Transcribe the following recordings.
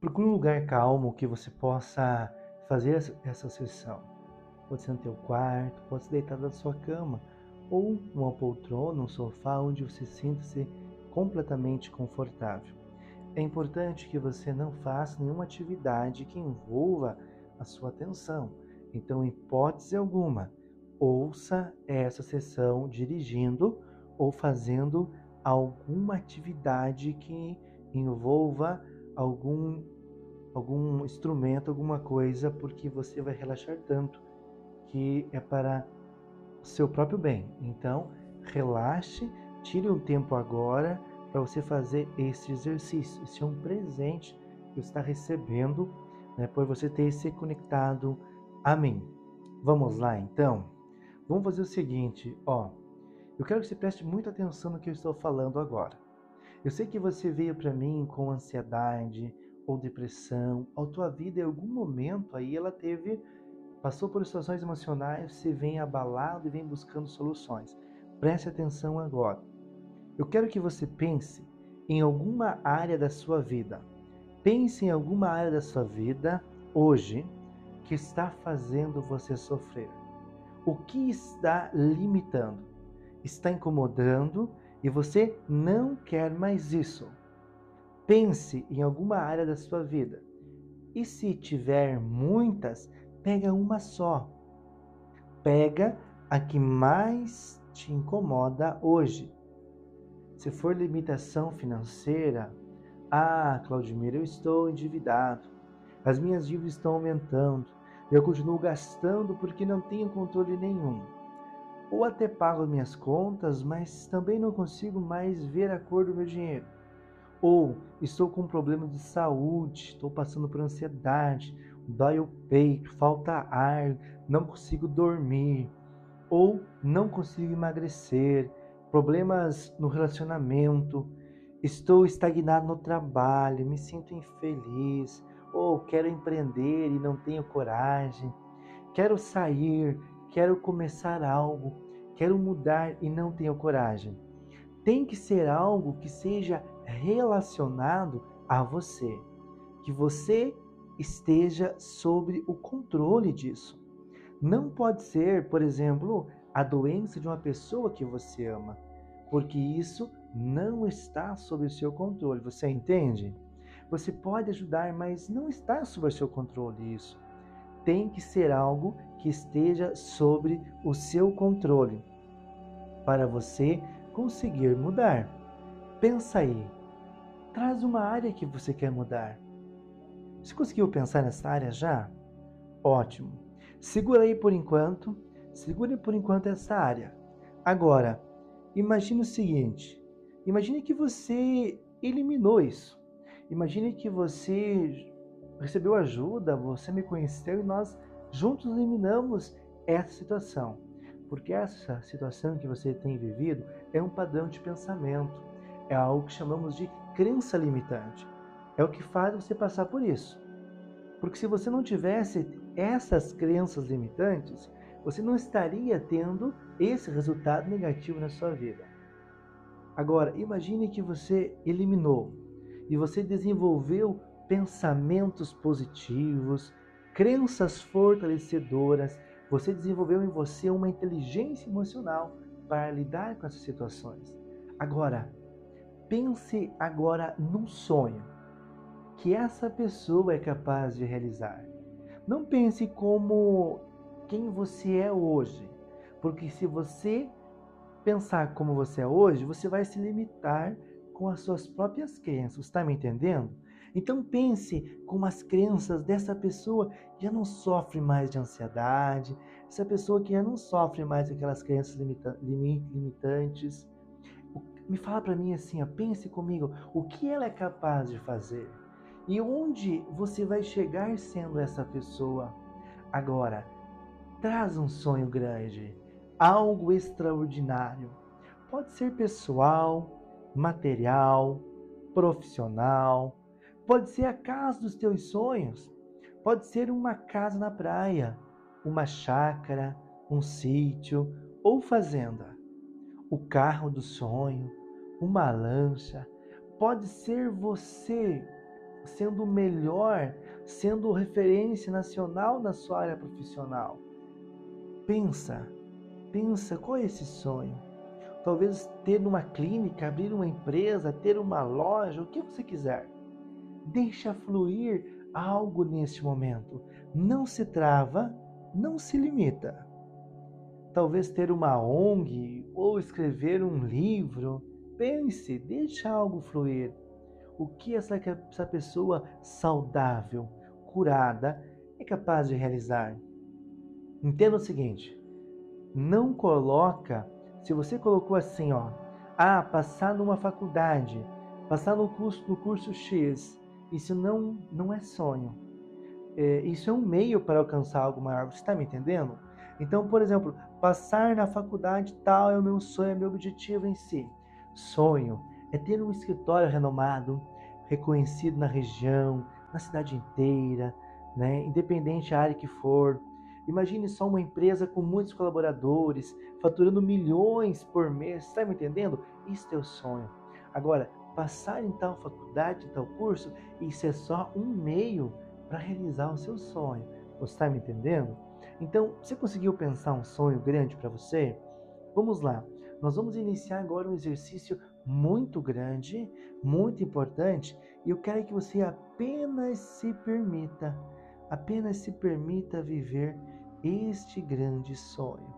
Procure um lugar calmo que você possa fazer essa sessão. Pode ser no teu quarto, pode ser deitado na sua cama, ou numa poltrona, um sofá onde você sinta-se completamente confortável. É importante que você não faça nenhuma atividade que envolva a sua atenção. Então, em hipótese alguma, ouça essa sessão dirigindo ou fazendo alguma atividade que envolva algum algum instrumento, alguma coisa, porque você vai relaxar tanto que é para o seu próprio bem. Então, relaxe, tire um tempo agora para você fazer esse exercício. Esse é um presente que você está recebendo né, por você ter se conectado a mim. Vamos lá então? Vamos fazer o seguinte, ó. Eu quero que você preste muita atenção no que eu estou falando agora. Eu sei que você veio para mim com ansiedade ou depressão, ou tua vida em algum momento aí ela teve passou por situações emocionais, você vem abalado e vem buscando soluções. Preste atenção agora. Eu quero que você pense em alguma área da sua vida. Pense em alguma área da sua vida hoje que está fazendo você sofrer. O que está limitando? Está incomodando e você não quer mais isso. Pense em alguma área da sua vida. E se tiver muitas, pega uma só. Pega a que mais te incomoda hoje. Se for limitação financeira, ah, Claudimir, eu estou endividado. As minhas dívidas estão aumentando. Eu continuo gastando porque não tenho controle nenhum. Ou até pago minhas contas, mas também não consigo mais ver a cor do meu dinheiro. Ou estou com um problema de saúde, estou passando por ansiedade, dói o peito, falta ar, não consigo dormir. Ou não consigo emagrecer, problemas no relacionamento, estou estagnado no trabalho, me sinto infeliz, ou quero empreender e não tenho coragem, quero sair, quero começar algo, quero mudar e não tenho coragem. Tem que ser algo que seja relacionado a você, que você esteja sobre o controle disso. Não pode ser, por exemplo, a doença de uma pessoa que você ama, porque isso não está sob o seu controle. Você entende? Você pode ajudar, mas não está sob o seu controle isso. Tem que ser algo que esteja sobre o seu controle para você conseguir mudar. Pensa aí. Traz uma área que você quer mudar. Você conseguiu pensar nessa área já? Ótimo. Segura aí por enquanto Segure por enquanto essa área. Agora, imagine o seguinte: imagine que você eliminou isso. Imagine que você recebeu ajuda, você me conheceu e nós juntos eliminamos essa situação. Porque essa situação que você tem vivido é um padrão de pensamento, é algo que chamamos de crença limitante. É o que faz você passar por isso. Porque se você não tivesse essas crenças limitantes, você não estaria tendo esse resultado negativo na sua vida. Agora, imagine que você eliminou e você desenvolveu pensamentos positivos, crenças fortalecedoras, você desenvolveu em você uma inteligência emocional para lidar com essas situações. Agora, pense agora num sonho que essa pessoa é capaz de realizar. Não pense como quem você é hoje. Porque se você pensar como você é hoje, você vai se limitar com as suas próprias crenças. Está me entendendo? Então pense como as crenças dessa pessoa já não sofre mais de ansiedade, essa pessoa que já não sofre mais aquelas crenças limita limitantes. Me fala para mim assim, ó, pense comigo, o que ela é capaz de fazer? E onde você vai chegar sendo essa pessoa? Agora, traz um sonho grande, algo extraordinário. Pode ser pessoal, material, profissional, pode ser a casa dos teus sonhos, pode ser uma casa na praia, uma chácara, um sítio ou fazenda, o carro do sonho, uma lancha, pode ser você sendo o melhor, sendo referência nacional na sua área profissional. Pensa, pensa qual é esse sonho? Talvez ter uma clínica, abrir uma empresa, ter uma loja, o que você quiser. Deixa fluir algo neste momento. Não se trava, não se limita. Talvez ter uma ONG ou escrever um livro. Pense, deixa algo fluir. O que essa, essa pessoa saudável, curada, é capaz de realizar? Entenda o seguinte: não coloca, se você colocou assim, ó, ah, passar numa faculdade, passar no curso, no curso X, isso não, não é sonho. É, isso é um meio para alcançar algo maior. Você está me entendendo? Então, por exemplo, passar na faculdade tal é o meu sonho, é meu objetivo em si. Sonho é ter um escritório renomado, reconhecido na região, na cidade inteira, né? independente da área que for. Imagine só uma empresa com muitos colaboradores, faturando milhões por mês. Está me entendendo? Isso é o sonho. Agora, passar em tal faculdade, em tal curso, isso é só um meio para realizar o seu sonho. Você está me entendendo? Então, você conseguiu pensar um sonho grande para você? Vamos lá. Nós vamos iniciar agora um exercício muito grande, muito importante, e eu quero que você apenas se permita, apenas se permita viver este grande sonho.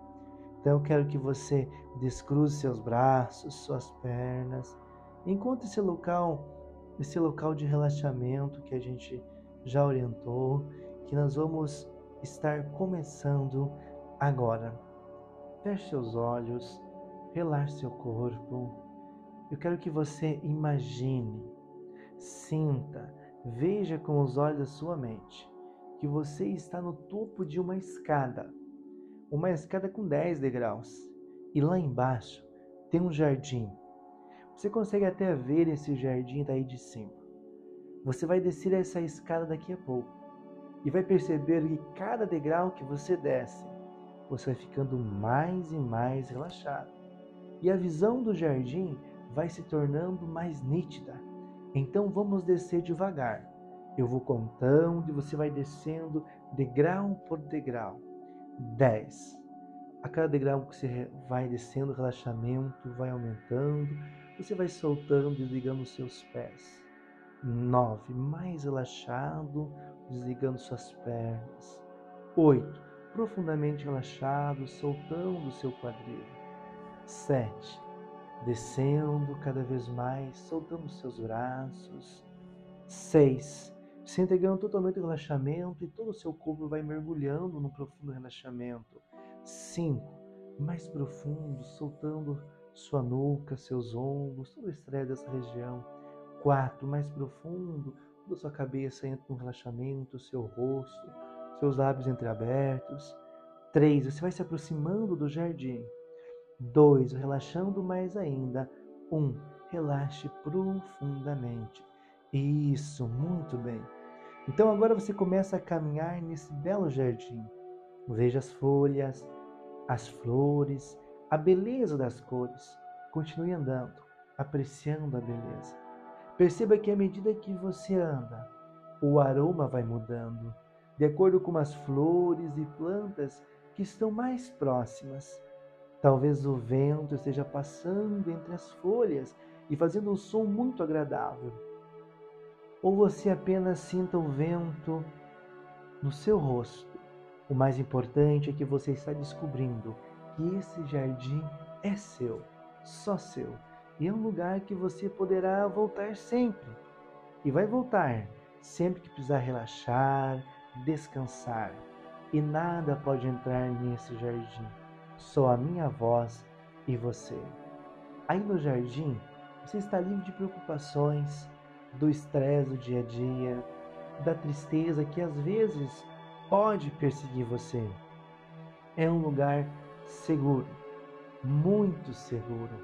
Então eu quero que você descruze seus braços, suas pernas, Encontre esse local, esse local de relaxamento que a gente já orientou, que nós vamos estar começando agora. Feche seus olhos, relaxe seu corpo. Eu quero que você imagine, sinta, veja com os olhos da sua mente que você está no topo de uma escada, uma escada com 10 degraus, e lá embaixo tem um jardim você consegue até ver esse jardim daí de cima. Você vai descer essa escada daqui a pouco e vai perceber que cada degrau que você desce, você vai ficando mais e mais relaxado. E a visão do jardim vai se tornando mais nítida. Então vamos descer devagar. Eu vou contando e você vai descendo degrau por degrau. 10. A cada degrau que você vai descendo, o relaxamento vai aumentando você vai soltando, desligando os seus pés. Nove, mais relaxado, desligando suas pernas. Oito, profundamente relaxado, soltando o seu quadril. Sete, descendo cada vez mais, soltando os seus braços. Seis, se entregando totalmente ao relaxamento e todo o seu corpo vai mergulhando no profundo relaxamento. Cinco, mais profundo, soltando sua nuca, seus ombros, todo o estresse dessa região. Quatro, mais profundo, toda a sua cabeça entra no relaxamento, seu rosto, seus lábios entreabertos. Três, você vai se aproximando do jardim. Dois, relaxando mais ainda. Um, relaxe profundamente. Isso, muito bem. Então agora você começa a caminhar nesse belo jardim. Veja as folhas, as flores, a beleza das cores. Continue andando, apreciando a beleza. Perceba que à medida que você anda, o aroma vai mudando, de acordo com as flores e plantas que estão mais próximas. Talvez o vento esteja passando entre as folhas e fazendo um som muito agradável. Ou você apenas sinta o vento no seu rosto. O mais importante é que você está descobrindo que esse jardim é seu, só seu, e é um lugar que você poderá voltar sempre. E vai voltar sempre que precisar relaxar, descansar. E nada pode entrar nesse jardim, só a minha voz e você. Aí no jardim, você está livre de preocupações, do estresse do dia a dia, da tristeza que às vezes pode perseguir você. É um lugar seguro, muito seguro,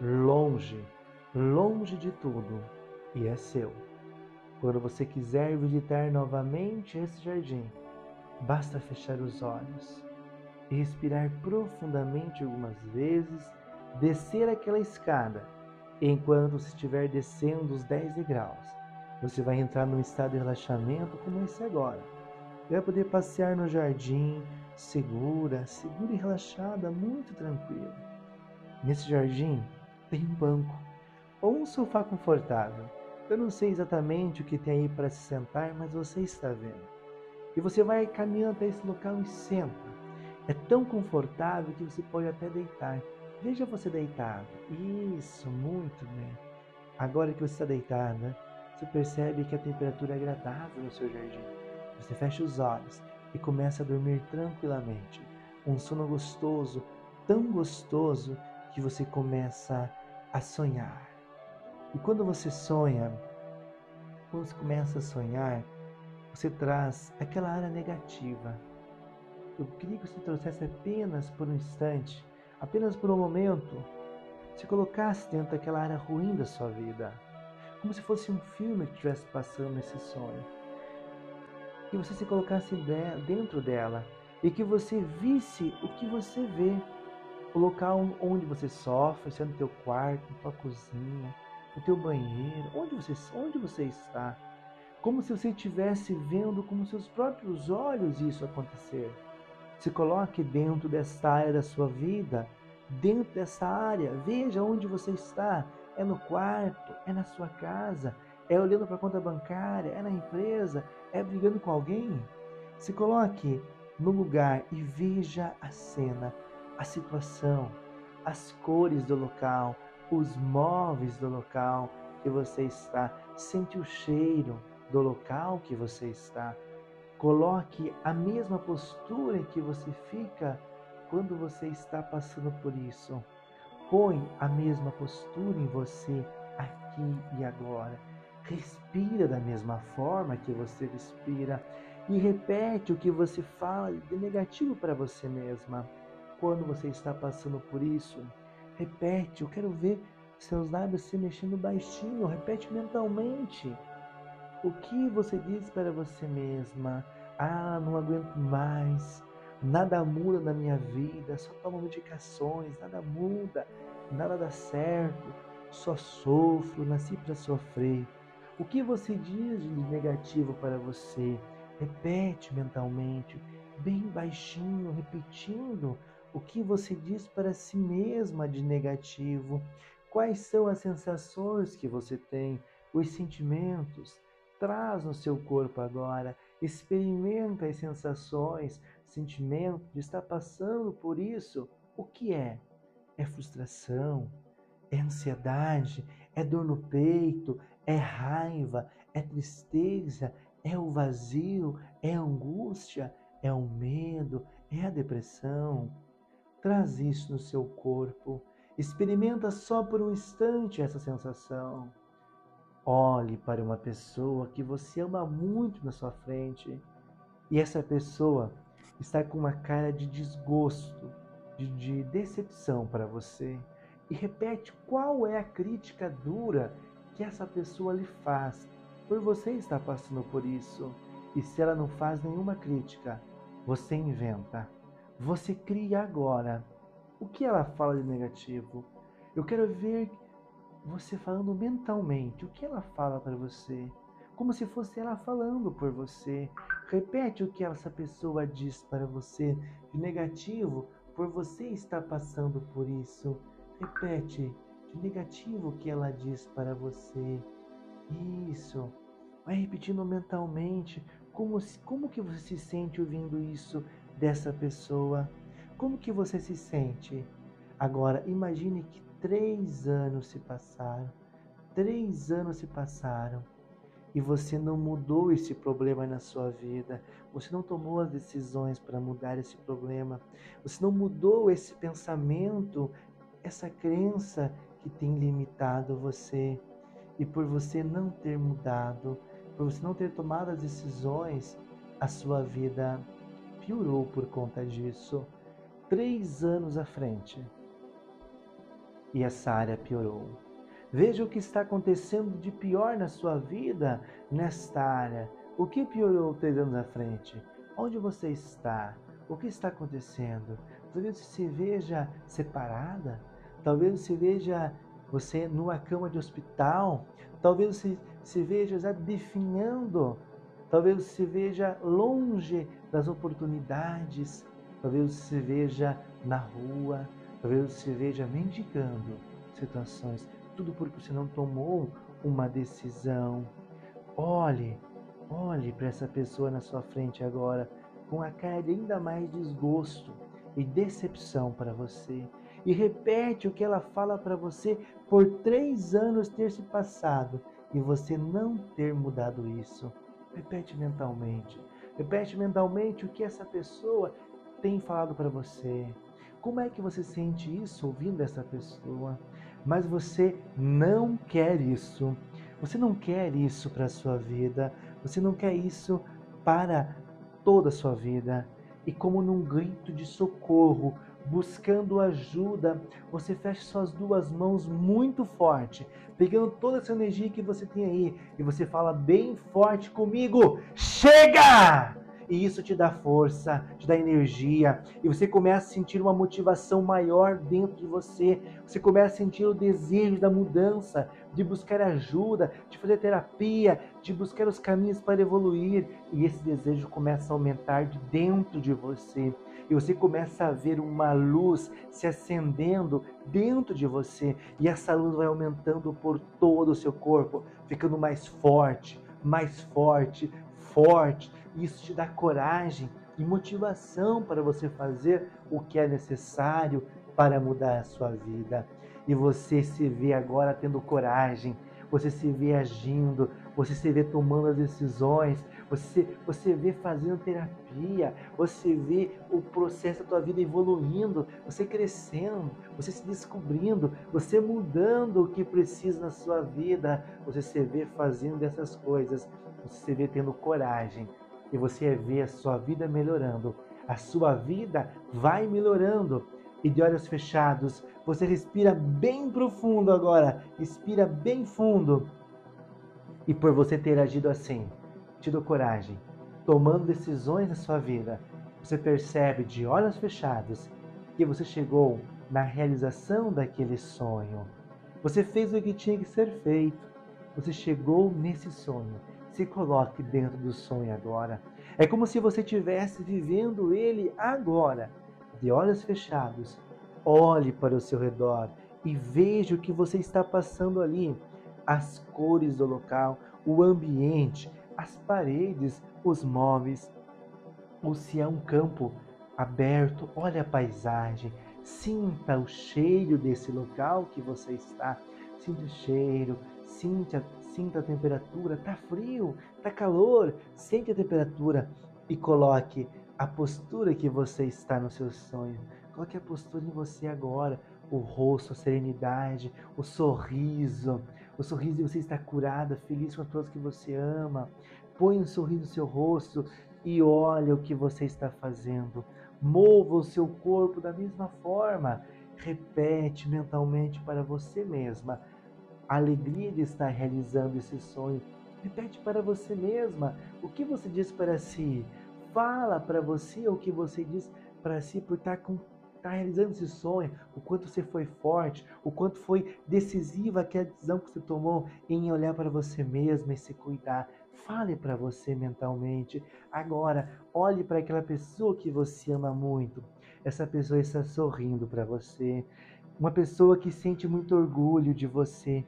longe, longe de tudo, e é seu. Quando você quiser visitar novamente esse jardim, basta fechar os olhos e respirar profundamente algumas vezes, descer aquela escada, enquanto se estiver descendo os 10 degraus. Você vai entrar num estado de relaxamento como esse agora. Vai poder passear no jardim, segura, segura e relaxada, muito tranquilo. Nesse jardim tem um banco ou um sofá confortável. Eu não sei exatamente o que tem aí para se sentar, mas você está vendo. E você vai caminhando até esse local e senta. É tão confortável que você pode até deitar. Veja você deitado. Isso, muito bem. Agora que você está deitada, você percebe que a temperatura é agradável no seu jardim. Você fecha os olhos e começa a dormir tranquilamente. Um sono gostoso, tão gostoso que você começa a sonhar. E quando você sonha, quando você começa a sonhar, você traz aquela área negativa. Eu queria que você trouxesse apenas por um instante, apenas por um momento, se colocasse dentro daquela área ruim da sua vida, como se fosse um filme que estivesse passando nesse sonho. Que você se colocasse dentro dela e que você visse o que você vê. O local onde você sofre, se é no teu quarto, na tua cozinha, no teu banheiro, onde você, onde você está. Como se você estivesse vendo com seus próprios olhos isso acontecer. Se coloque dentro desta área da sua vida, dentro dessa área, veja onde você está. É no quarto, é na sua casa, é olhando para a conta bancária, é na empresa, é brigando com alguém. Se coloque no lugar e veja a cena, a situação, as cores do local, os móveis do local que você está, sente o cheiro do local que você está. Coloque a mesma postura em que você fica quando você está passando por isso. Põe a mesma postura em você aqui e agora. Respira da mesma forma que você respira e repete o que você fala de negativo para você mesma. Quando você está passando por isso, Repete, eu quero ver seus lábios se mexendo baixinho. Repete mentalmente. O que você diz para você mesma? Ah, não aguento mais. Nada muda na minha vida. Só tomo medicações. Nada muda. Nada dá certo. Só sofro. Nasci para sofrer. O que você diz de negativo para você? Repete mentalmente, bem baixinho, repetindo o que você diz para si mesma de negativo? Quais são as sensações que você tem? Os sentimentos? Traz no seu corpo agora. Experimenta as sensações, sentimento de estar passando por isso. O que é? É frustração? É ansiedade? É dor no peito? É raiva? É tristeza? É o vazio? É angústia? É o medo? É a depressão? Traz isso no seu corpo. Experimenta só por um instante essa sensação. Olhe para uma pessoa que você ama muito na sua frente e essa pessoa está com uma cara de desgosto, de, de decepção para você e repete qual é a crítica dura que essa pessoa lhe faz por você estar passando por isso. E se ela não faz nenhuma crítica, você inventa. Você cria agora. O que ela fala de negativo? Eu quero ver você falando mentalmente. O que ela fala para você? Como se fosse ela falando por você. Repete o que essa pessoa diz para você de negativo por você estar passando por isso. Repete de negativo o que ela diz para você. Isso. Vai repetindo mentalmente como, como que você se sente ouvindo isso dessa pessoa. Como que você se sente? Agora, imagine que três anos se passaram. Três anos se passaram e você não mudou esse problema na sua vida. Você não tomou as decisões para mudar esse problema. Você não mudou esse pensamento, essa crença que tem limitado você. E por você não ter mudado, por você não ter tomado as decisões, a sua vida piorou por conta disso. Três anos à frente. E essa área piorou. Veja o que está acontecendo de pior na sua vida nesta área. O que piorou três anos à frente? Onde você está? O que está acontecendo? Talvez você se veja separada. Talvez você veja você numa cama de hospital. Talvez você se veja já definhando, talvez você se veja longe das oportunidades, talvez você se veja na rua, talvez você se veja mendigando situações, tudo porque você não tomou uma decisão. Olhe, olhe para essa pessoa na sua frente agora com a cara de ainda mais desgosto e decepção para você. E repete o que ela fala para você por três anos ter se passado e você não ter mudado isso. Repete mentalmente. Repete mentalmente o que essa pessoa tem falado para você. Como é que você sente isso ouvindo essa pessoa? Mas você não quer isso. Você não quer isso para a sua vida. Você não quer isso para toda a sua vida. E como num grito de socorro, buscando ajuda, você fecha suas duas mãos muito forte, pegando toda essa energia que você tem aí, e você fala bem forte comigo: Chega! e isso te dá força, te dá energia, e você começa a sentir uma motivação maior dentro de você. Você começa a sentir o desejo da mudança, de buscar ajuda, de fazer terapia, de buscar os caminhos para evoluir, e esse desejo começa a aumentar de dentro de você. E você começa a ver uma luz se acendendo dentro de você, e essa luz vai aumentando por todo o seu corpo, ficando mais forte, mais forte, forte. Isso te dá coragem e motivação para você fazer o que é necessário para mudar a sua vida. E você se vê agora tendo coragem, você se vê agindo, você se vê tomando as decisões, você, você vê fazendo terapia, você vê o processo da tua vida evoluindo, você crescendo, você se descobrindo, você mudando o que precisa na sua vida, você se vê fazendo essas coisas, você se vê tendo coragem e você vê a sua vida melhorando. A sua vida vai melhorando. E de olhos fechados, você respira bem profundo agora. Respira bem fundo. E por você ter agido assim, tido coragem, tomando decisões na sua vida, você percebe de olhos fechados que você chegou na realização daquele sonho. Você fez o que tinha que ser feito. Você chegou nesse sonho se coloque dentro do sonho agora. É como se você estivesse vivendo ele agora. De olhos fechados, olhe para o seu redor e veja o que você está passando ali. As cores do local, o ambiente, as paredes, os móveis. Ou se é um campo aberto, olhe a paisagem, sinta o cheiro desse local que você está. Sinta o cheiro, sinta sinta a temperatura, tá frio, tá calor, sente a temperatura e coloque a postura que você está no seu sonho. Coloque a postura em você agora, o rosto, a serenidade, o sorriso. O sorriso de você está curada, feliz com pessoas que você ama. Põe um sorriso no seu rosto e olha o que você está fazendo. Mova o seu corpo da mesma forma. Repete mentalmente para você mesma a alegria de estar realizando esse sonho. Repete para você mesma o que você diz para si. Fala para você o que você diz para si por estar, com, estar realizando esse sonho, o quanto você foi forte, o quanto foi decisiva aquela decisão que você tomou em olhar para você mesma e se cuidar. Fale para você mentalmente. Agora, olhe para aquela pessoa que você ama muito. Essa pessoa está sorrindo para você. Uma pessoa que sente muito orgulho de você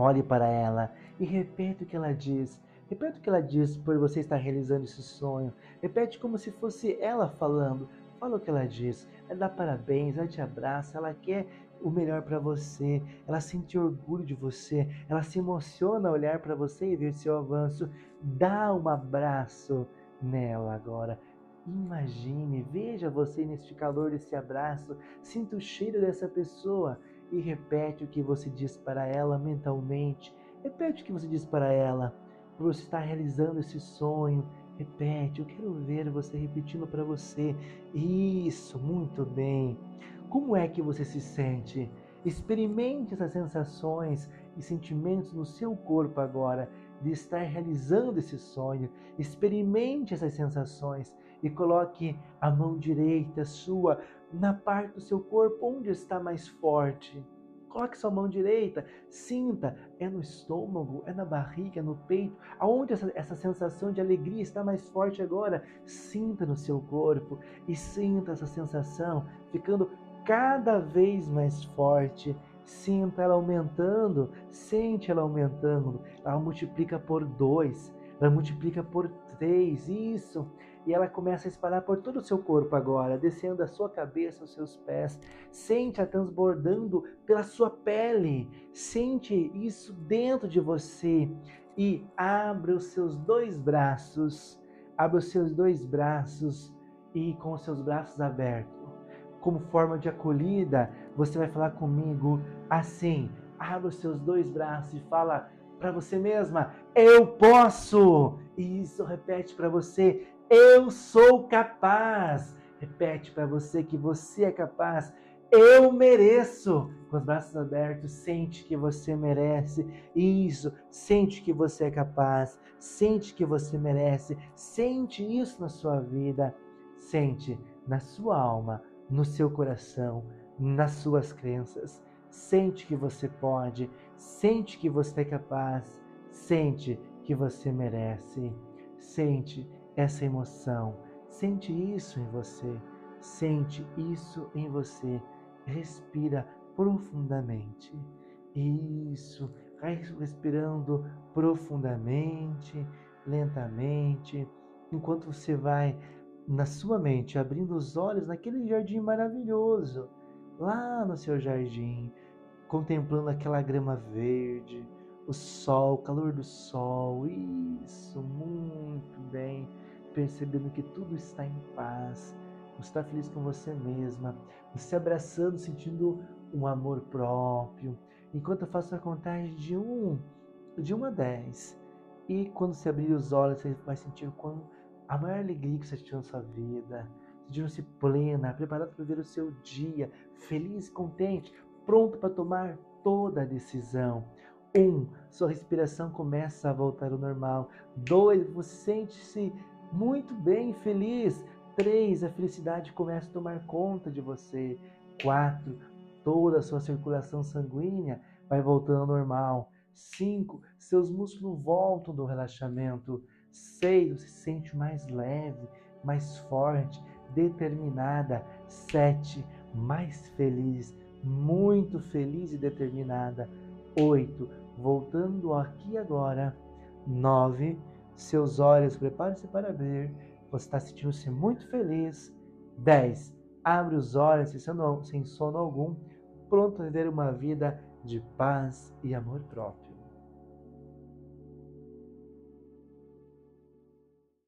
Olhe para ela e repete o que ela diz. Repete o que ela diz por você estar realizando esse sonho. Repete como se fosse ela falando. Fala o que ela diz. Ela dá parabéns, ela te abraça, ela quer o melhor para você. Ela sente orgulho de você. Ela se emociona ao olhar para você e ver seu avanço. Dá um abraço nela agora. Imagine, veja você neste calor desse abraço. Sinta o cheiro dessa pessoa e repete o que você diz para ela mentalmente. Repete o que você diz para ela. Você estar realizando esse sonho, repete. Eu quero ver você repetindo para você. Isso, muito bem. Como é que você se sente? Experimente essas sensações e sentimentos no seu corpo agora de estar realizando esse sonho. Experimente essas sensações e coloque a mão direita sua na parte do seu corpo onde está mais forte. Coloque sua mão direita, sinta, é no estômago, é na barriga, é no peito, aonde essa, essa sensação de alegria está mais forte agora. Sinta no seu corpo e sinta essa sensação ficando cada vez mais forte. Sinta ela aumentando, sente ela aumentando. Ela multiplica por dois, ela multiplica por três, isso e ela começa a espalhar por todo o seu corpo agora, descendo da sua cabeça aos seus pés. Sente-a transbordando pela sua pele. Sente isso dentro de você e abre os seus dois braços. Abre os seus dois braços e com os seus braços abertos, como forma de acolhida, você vai falar comigo assim: abre os seus dois braços e fala para você mesma: Eu posso! E isso repete para você: eu sou capaz. Repete para você que você é capaz. Eu mereço. Com os braços abertos, sente que você merece. Isso, sente que você é capaz. Sente que você merece. Sente isso na sua vida. Sente na sua alma, no seu coração, nas suas crenças. Sente que você pode. Sente que você é capaz. Sente que você merece. Sente essa emoção. Sente isso em você. Sente isso em você. Respira profundamente. Isso. Respirando profundamente, lentamente, enquanto você vai na sua mente abrindo os olhos naquele jardim maravilhoso, lá no seu jardim, contemplando aquela grama verde, o sol, o calor do sol. Isso, muito bem percebendo que tudo está em paz, você está feliz com você mesma, você abraçando, sentindo um amor próprio. Enquanto eu faço a contagem de um, de 1 a 10, e quando você abrir os olhos, você vai sentir a maior alegria que você sentiu na sua vida, sentindo-se plena, preparado para ver o seu dia, feliz, contente, pronto para tomar toda a decisão. Um, sua respiração começa a voltar ao normal. Dois, você sente-se muito bem, feliz. Três, a felicidade começa a tomar conta de você. Quatro, toda a sua circulação sanguínea vai voltando ao normal. Cinco, seus músculos voltam do relaxamento. Seis, você se sente mais leve, mais forte, determinada. Sete, mais feliz, muito feliz e determinada. Oito, voltando aqui agora. Nove, seus olhos, prepare-se para ver. Você está sentindo-se muito feliz. 10. Abre os olhos sem sono algum, pronto a viver uma vida de paz e amor próprio.